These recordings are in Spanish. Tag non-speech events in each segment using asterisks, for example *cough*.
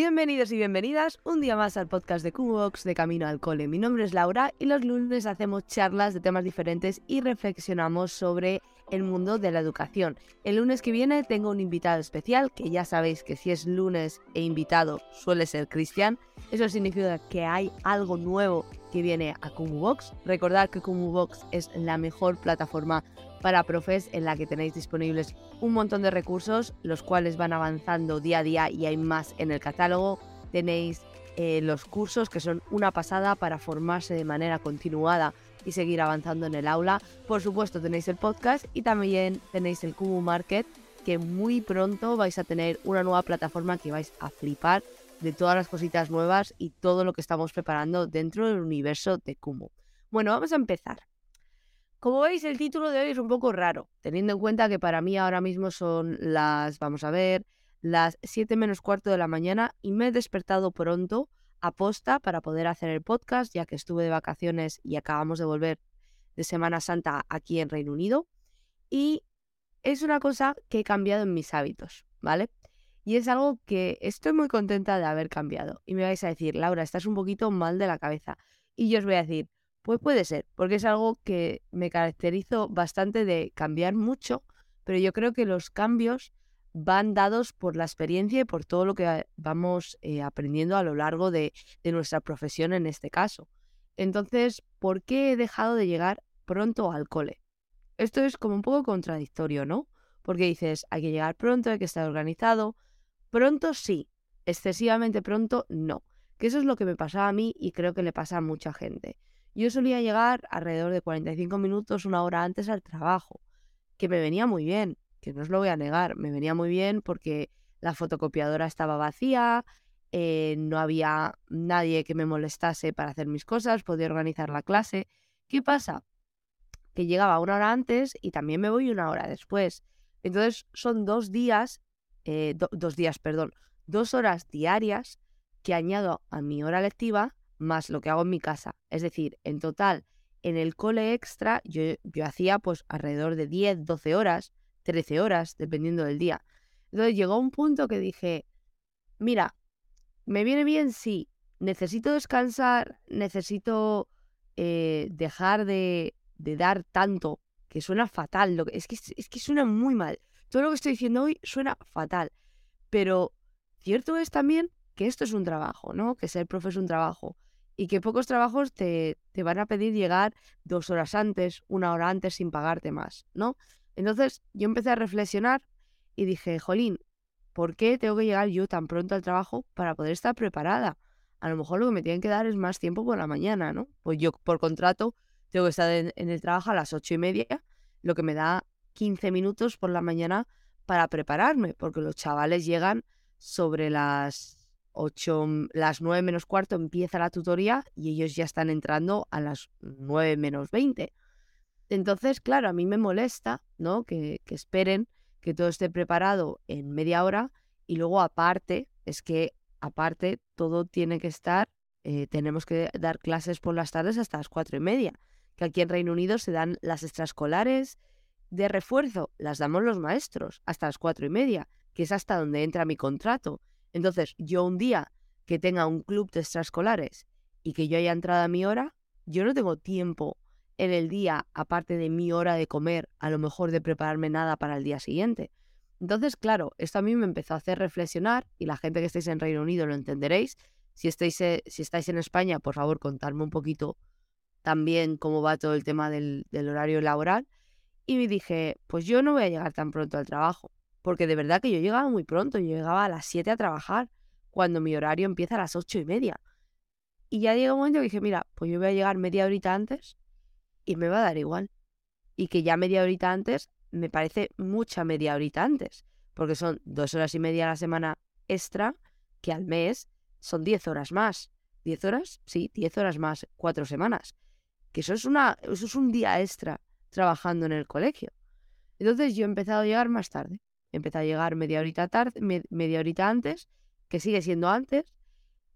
Bienvenidos y bienvenidas un día más al podcast de Cubox de Camino al Cole. Mi nombre es Laura y los lunes hacemos charlas de temas diferentes y reflexionamos sobre el mundo de la educación. El lunes que viene tengo un invitado especial, que ya sabéis que si es lunes e invitado suele ser Cristian. Eso significa que hay algo nuevo que viene a Box. Recordad que Box es la mejor plataforma para profes en la que tenéis disponibles un montón de recursos, los cuales van avanzando día a día y hay más en el catálogo. Tenéis eh, los cursos que son una pasada para formarse de manera continuada y seguir avanzando en el aula. Por supuesto tenéis el podcast y también tenéis el Kumu Market que muy pronto vais a tener una nueva plataforma que vais a flipar de todas las cositas nuevas y todo lo que estamos preparando dentro del universo de Kumu. Bueno, vamos a empezar. Como veis, el título de hoy es un poco raro, teniendo en cuenta que para mí ahora mismo son las, vamos a ver, las 7 menos cuarto de la mañana y me he despertado pronto a posta para poder hacer el podcast, ya que estuve de vacaciones y acabamos de volver de Semana Santa aquí en Reino Unido. Y es una cosa que he cambiado en mis hábitos, ¿vale? Y es algo que estoy muy contenta de haber cambiado. Y me vais a decir, Laura, estás un poquito mal de la cabeza. Y yo os voy a decir, pues puede ser, porque es algo que me caracterizo bastante de cambiar mucho, pero yo creo que los cambios van dados por la experiencia y por todo lo que vamos eh, aprendiendo a lo largo de, de nuestra profesión en este caso. Entonces, ¿por qué he dejado de llegar pronto al cole? Esto es como un poco contradictorio, ¿no? Porque dices, hay que llegar pronto, hay que estar organizado. Pronto sí, excesivamente pronto no. Que eso es lo que me pasaba a mí y creo que le pasa a mucha gente. Yo solía llegar alrededor de 45 minutos, una hora antes al trabajo, que me venía muy bien, que no os lo voy a negar, me venía muy bien porque la fotocopiadora estaba vacía, eh, no había nadie que me molestase para hacer mis cosas, podía organizar la clase. ¿Qué pasa? Que llegaba una hora antes y también me voy una hora después. Entonces son dos días, eh, dos días, perdón, dos horas diarias que añado a mi hora lectiva más lo que hago en mi casa. Es decir, en total, en el cole extra yo, yo hacía pues alrededor de 10, 12 horas, 13 horas, dependiendo del día. Entonces llegó un punto que dije, mira, me viene bien si necesito descansar, necesito eh, dejar de, de, dar tanto, que suena fatal, lo que, es, que, es que suena muy mal. Todo lo que estoy diciendo hoy suena fatal, pero cierto es también que esto es un trabajo, ¿no? Que ser profe es un trabajo y que pocos trabajos te, te, van a pedir llegar dos horas antes, una hora antes sin pagarte más, ¿no? Entonces yo empecé a reflexionar y dije, Jolín, ¿por qué tengo que llegar yo tan pronto al trabajo para poder estar preparada? A lo mejor lo que me tienen que dar es más tiempo por la mañana, ¿no? Pues yo por contrato tengo que estar en, el trabajo a las ocho y media, lo que me da 15 minutos por la mañana para prepararme, porque los chavales llegan sobre las 8, mm, las 9 menos cuarto empieza la tutoría y ellos ya están entrando a las 9 menos 20. Entonces, claro, a mí me molesta, ¿no? Que, esperen que todo esté preparado en media hora y luego aparte, es que aparte todo tiene que estar, eh, tenemos que dar clases por las tardes hasta las cuatro y media, que aquí en Reino Unido se dan las extraescolares de refuerzo, las damos los maestros hasta las cuatro y media, que es hasta donde entra mi contrato. Entonces, yo un día que tenga un club de extraescolares y que yo haya entrado a mi hora, yo no tengo tiempo en el día, aparte de mi hora de comer, a lo mejor de prepararme nada para el día siguiente. Entonces, claro, esto a mí me empezó a hacer reflexionar y la gente que estáis en Reino Unido lo entenderéis. Si estáis, eh, en España, por favor, contadme un poquito también cómo va todo el tema del horario laboral. Y me dije, pues yo no voy a llegar tan pronto al trabajo porque de verdad que yo llegaba muy pronto, yo llegaba a las 7 a trabajar, cuando mi horario empieza a las ocho y media. Y ya llega un momento que dije, mira, pues yo voy a llegar media horita antes y me va a dar igual. Y que ya media horita antes me parece mucha media horita antes, porque son dos horas y media a la semana extra, que al mes son diez horas más. ¿Diez horas? Sí, diez horas más, cuatro semanas. que eso es, una, eso es un día extra trabajando en el colegio. Entonces yo he empezado a llegar más tarde. Empezado a llegar media horita, tarde, media horita antes, que sigue siendo antes,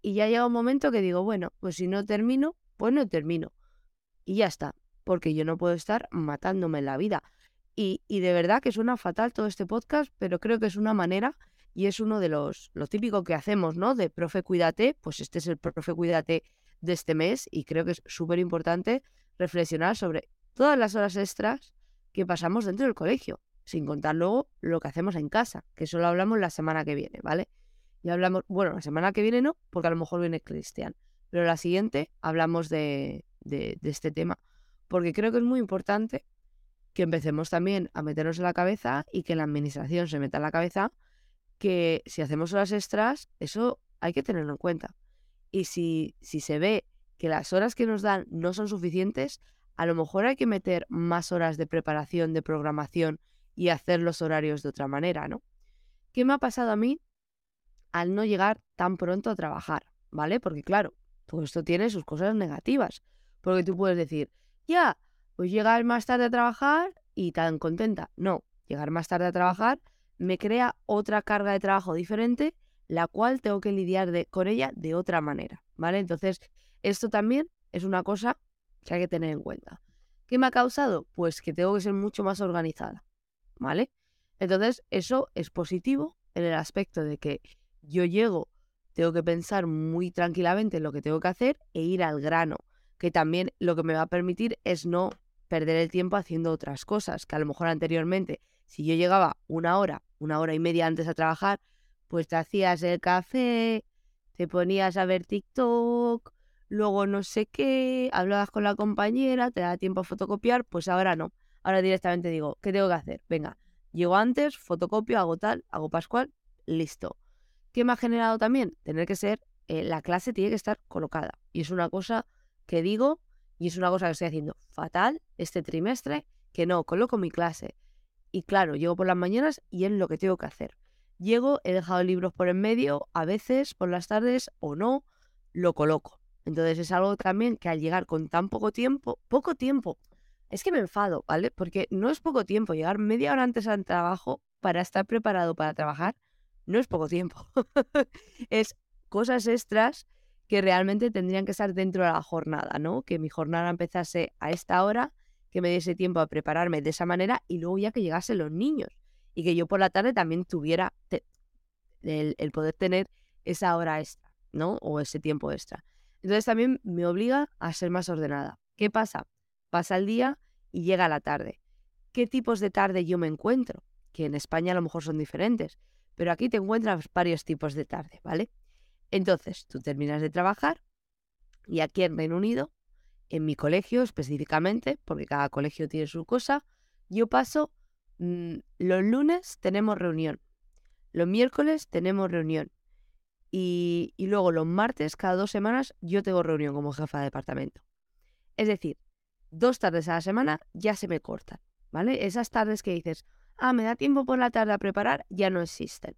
y ya llega un momento que digo, bueno, pues si no termino, pues no termino. Y ya está, porque yo no puedo estar matándome en la vida. Y, y de verdad que suena fatal todo este podcast, pero creo que es una manera y es uno de los, lo típico que hacemos, ¿no? De profe, cuídate, pues este es el profe, cuídate de este mes y creo que es súper importante reflexionar sobre todas las horas extras que pasamos dentro del colegio, sin contar luego lo que hacemos en casa, que eso lo hablamos la semana que viene, ¿vale? Y hablamos, bueno, la semana que viene no, porque a lo mejor viene Cristian, pero la siguiente hablamos de este tema, porque creo que es muy importante que empecemos también a meternos en la cabeza y que la administración se meta en la cabeza que si hacemos horas extras, eso hay que tenerlo en cuenta. Y si, si se ve que las horas que nos dan no son suficientes, a lo mejor hay que meter más horas de preparación, de programación y hacer los horarios de otra manera, ¿no? ¿Qué me ha pasado a mí al no llegar tan pronto a trabajar? ¿Vale? Porque claro, todo esto tiene sus cosas negativas. Porque tú puedes decir, ya, pues llegar más tarde a trabajar y tan contenta. No, llegar más tarde a trabajar me crea otra carga de trabajo diferente, la cual tengo que lidiar con ella de otra manera, ¿vale? Entonces, esto también es una cosa que hay que tener en cuenta. ¿Qué me ha causado? Pues que tengo que ser mucho más organizada, ¿vale? Entonces, eso es positivo en el aspecto de que yo llego, tengo que pensar muy tranquilamente en lo que tengo que hacer e ir al grano, que también lo que me va a permitir es no perder el tiempo haciendo otras cosas, que a lo mejor anteriormente, si yo llegaba una hora una hora y media antes a trabajar, pues te hacías el café, te ponías a ver TikTok, luego no sé qué, hablabas con la compañera, te da tiempo a fotocopiar, pues ahora no. Ahora directamente digo, ¿qué tengo que hacer? Venga, llego antes, fotocopio, hago tal, hago pascual, listo. ¿Qué me ha generado también? Tener que ser, eh, la clase tiene que estar colocada. Y es una cosa que digo y es una cosa que estoy haciendo fatal este trimestre, que no coloco mi clase. Y claro, llego por las mañanas y es lo que tengo que hacer. Llego, he dejado libros por en medio, a veces por las tardes o no, lo coloco. Entonces es algo también que al llegar con tan poco tiempo, poco tiempo, es que me enfado, ¿vale? Porque no es poco tiempo, llegar media hora antes al trabajo para estar preparado para trabajar, no es poco tiempo. *laughs* es cosas extras que realmente tendrían que estar dentro de la jornada, ¿no? Que mi jornada empezase a esta hora que me diese tiempo a prepararme de esa manera y luego ya que llegasen los niños y que yo por la tarde también tuviera el, poder tener esa hora extra, ¿no? O ese tiempo extra. Entonces también me obliga a ser más ordenada. ¿Qué pasa? Pasa el día y llega la tarde. ¿Qué tipos de tarde yo me encuentro? Que en España a lo mejor son diferentes, pero aquí te encuentras varios tipos de tarde, ¿vale? Entonces, tú terminas de trabajar y aquí en Reino Unido en mi colegio específicamente, porque cada colegio tiene su cosa, yo paso, mm, los lunes tenemos reunión, los miércoles tenemos reunión y, y luego los martes, cada dos semanas, yo tengo reunión como jefa de departamento. Es decir, dos tardes a la semana ya se me cortan, ¿vale? Esas tardes que dices, ah, me da tiempo por la tarde a preparar, ya no existen.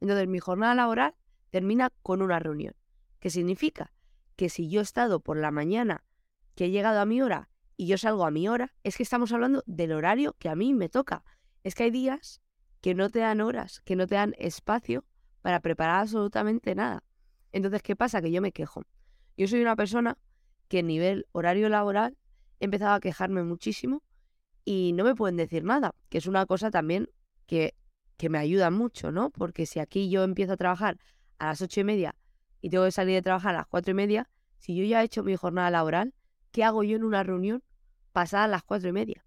Entonces mi jornada laboral termina con una reunión. ¿Qué significa? Que si yo he estado por la mañana que he llegado a mi hora y yo salgo a mi hora, es que estamos hablando del horario que a mí me toca. Es que hay días que no te dan horas, que no te dan espacio para preparar absolutamente nada. Entonces, ¿qué pasa? Que yo me quejo. Yo soy una persona que a nivel horario laboral he empezado a quejarme muchísimo y no me pueden decir nada, que es una cosa también que, que me ayuda mucho, ¿no? Porque si aquí yo empiezo a trabajar a las ocho y media y tengo que salir de trabajar a las cuatro y media, si yo ya he hecho mi jornada laboral, ¿qué hago yo en una reunión pasada las cuatro y media?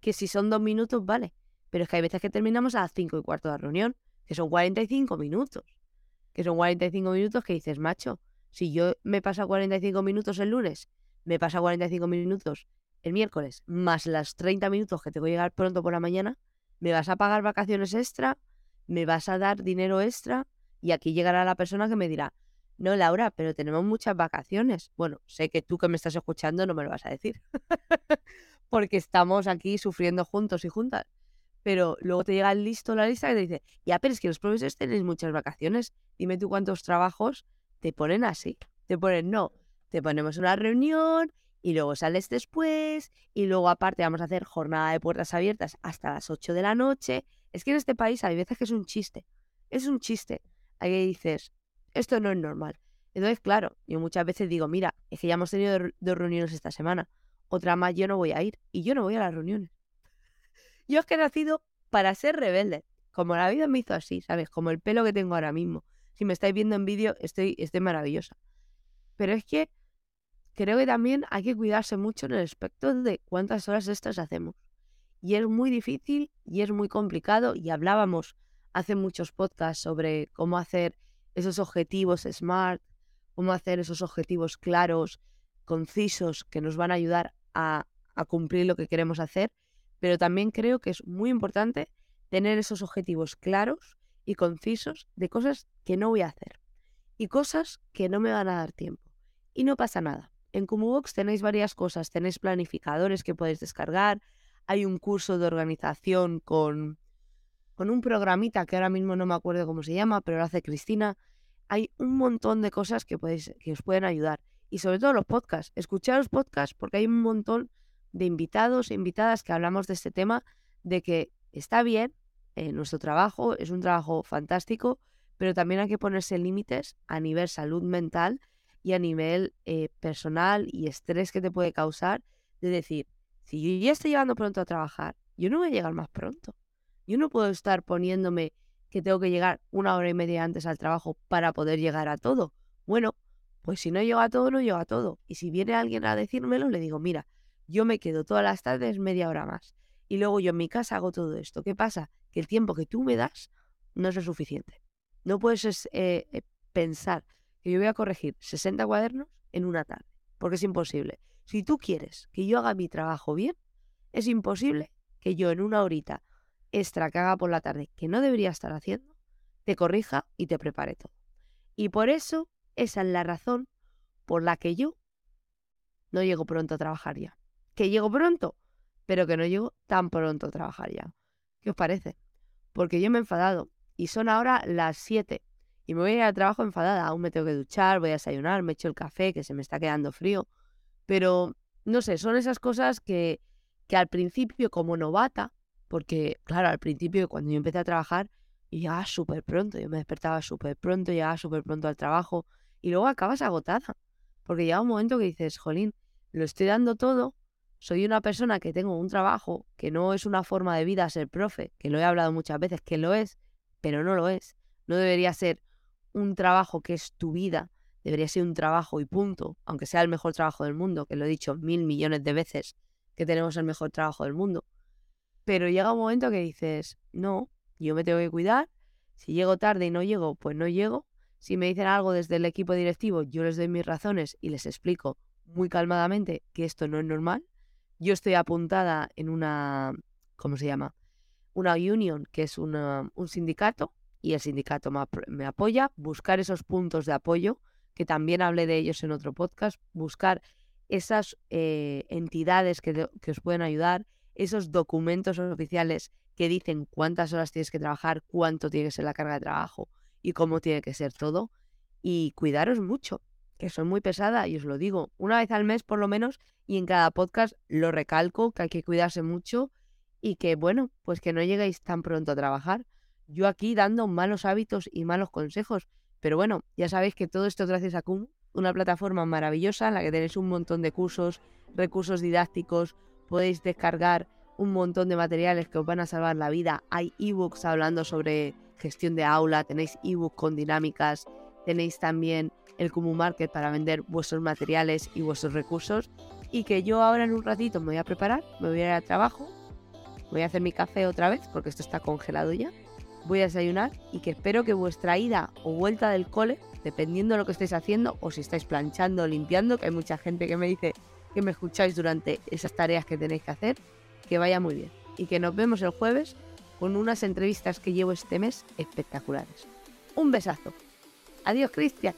Que si son dos minutos, vale. Pero es que hay veces que terminamos a las cinco y cuarto de la reunión, que son 45 minutos. Que son 45 minutos que dices, macho, si yo me pasa 45 minutos el lunes, me pasa 45 minutos el miércoles, más las 30 minutos que tengo que llegar pronto por la mañana, ¿me vas a pagar vacaciones extra? ¿Me vas a dar dinero extra? Y aquí llegará la persona que me dirá, no, Laura, pero tenemos muchas vacaciones. Bueno, sé que tú que me estás escuchando no me lo vas a decir, *laughs* porque estamos aquí sufriendo juntos y juntas. Pero luego te llega el listo la lista que te dice, ya, pero es que los profesores tenéis muchas vacaciones. Dime tú cuántos trabajos te ponen así. Te ponen, no, te ponemos una reunión y luego sales después y luego aparte vamos a hacer jornada de puertas abiertas hasta las 8 de la noche. Es que en este país hay veces que es un chiste, es un chiste. Ahí dices, esto no es normal. Entonces, claro, yo muchas veces digo, mira, es que ya hemos tenido dos reuniones esta semana, otra más yo no voy a ir y yo no voy a las reuniones. *laughs* Yo es que he nacido para ser rebelde, como la vida me hizo así, ¿sabes? Como el pelo que tengo ahora mismo. Si me estáis viendo en vídeo, estoy, estoy maravillosa. Pero es que creo que también hay que cuidarse mucho en el aspecto de cuántas horas extras hacemos. Y es muy difícil y es muy complicado. Y hablábamos hace muchos podcasts sobre cómo hacer esos objetivos SMART, cómo hacer esos objetivos claros, concisos, que nos van a ayudar a, a cumplir lo que queremos hacer. Pero también creo que es muy importante tener esos objetivos claros y concisos de cosas que no voy a hacer y cosas que no me van a dar tiempo. Y no pasa nada. En Cumubox tenéis varias cosas, tenéis planificadores que podéis descargar, hay un curso de organización con, con un programita que ahora mismo no me acuerdo cómo se llama, pero lo hace Cristina. Hay un montón de cosas que, podéis, que os pueden ayudar. Y sobre todo los podcasts. Escuchad los podcasts porque hay un montón de invitados e invitadas que hablamos de este tema, de que está bien eh, nuestro trabajo, es un trabajo fantástico, pero también hay que ponerse límites a nivel salud mental y a nivel eh, personal y estrés que te puede causar de decir, si yo ya estoy llegando pronto a trabajar, yo no voy a llegar más pronto. Yo no puedo estar poniéndome que tengo que llegar una hora y media antes al trabajo para poder llegar a todo. Bueno, pues si no llego a todo, no llego a todo. Y si viene alguien a decírmelo, le digo, mira, yo me quedo todas las tardes media hora más. Y luego yo en mi casa hago todo esto. ¿Qué pasa? Que el tiempo que tú me das no es suficiente. No puedes eh, eh, pensar que yo voy a corregir 60 cuadernos en una tarde, porque es imposible. Si tú quieres que yo haga mi trabajo bien, es imposible que yo en una horita extra que haga por la tarde, que no debería estar haciendo, te corrija y te prepare todo. Y por eso esa es la razón por la que yo no llego pronto a trabajar ya. Que llego pronto, pero que no llego tan pronto a trabajar ya. ¿Qué os parece? Porque yo me he enfadado y son ahora las 7 y me voy a ir al trabajo enfadada. Aún me tengo que duchar, voy a desayunar, me echo el café que se me está quedando frío. Pero no sé, son esas cosas que, que al principio, como novata, porque claro, al principio cuando yo empecé a trabajar, llegaba súper pronto, yo me despertaba súper pronto, llegaba súper pronto al trabajo y luego acabas agotada. Porque llega un momento que dices, jolín, lo estoy dando todo, soy una persona que tengo un trabajo que no es una forma de vida ser profe, que lo he hablado muchas veces, que lo es, pero no lo es. No debería ser un trabajo que es tu vida, debería ser un trabajo y punto, aunque sea el mejor trabajo del mundo, que lo he dicho mil millones de veces, que tenemos el mejor trabajo del mundo. Pero llega un momento que dices, no, yo me tengo que cuidar, si llego tarde y no llego, pues no llego. Si me dicen algo desde el equipo directivo, yo les doy mis razones y les explico muy calmadamente que esto no es normal. Yo estoy apuntada en una, ¿cómo se llama? Una union, que es un sindicato, y el sindicato me, apoya, buscar esos puntos de apoyo, que también hablé de ellos en otro podcast, buscar esas eh, entidades que, que os pueden ayudar, esos documentos oficiales que dicen cuántas horas tienes que trabajar, cuánto tiene que ser la carga de trabajo y cómo tiene que ser todo. Y cuidaros mucho, que soy muy pesada y os lo digo, una vez al mes por lo menos, y en cada podcast lo recalco, que hay que cuidarse mucho y que, bueno, pues que no lleguéis tan pronto a trabajar, yo aquí dando malos hábitos y malos consejos. Pero bueno, ya sabéis que todo esto gracias a Cum, una plataforma maravillosa en la que tenéis un montón de cursos, recursos didácticos, podéis descargar un montón de materiales que os van a salvar la vida. Hay ebooks hablando sobre gestión de aula, tenéis ebooks con dinámicas, tenéis también el Kumu Market para vender vuestros materiales y vuestros recursos. Y que yo ahora en un ratito me voy a preparar, me voy a ir al trabajo, voy a hacer mi café otra vez porque esto está congelado ya voy a desayunar y que espero que vuestra ida o vuelta del cole, dependiendo de lo que estéis haciendo o si estáis planchando o limpiando, que hay mucha gente que me dice que me escucháis durante esas tareas que tenéis que hacer, que vaya muy bien. Y que nos vemos el jueves con unas entrevistas que llevo este mes espectaculares. Un besazo. Adiós, Cristian.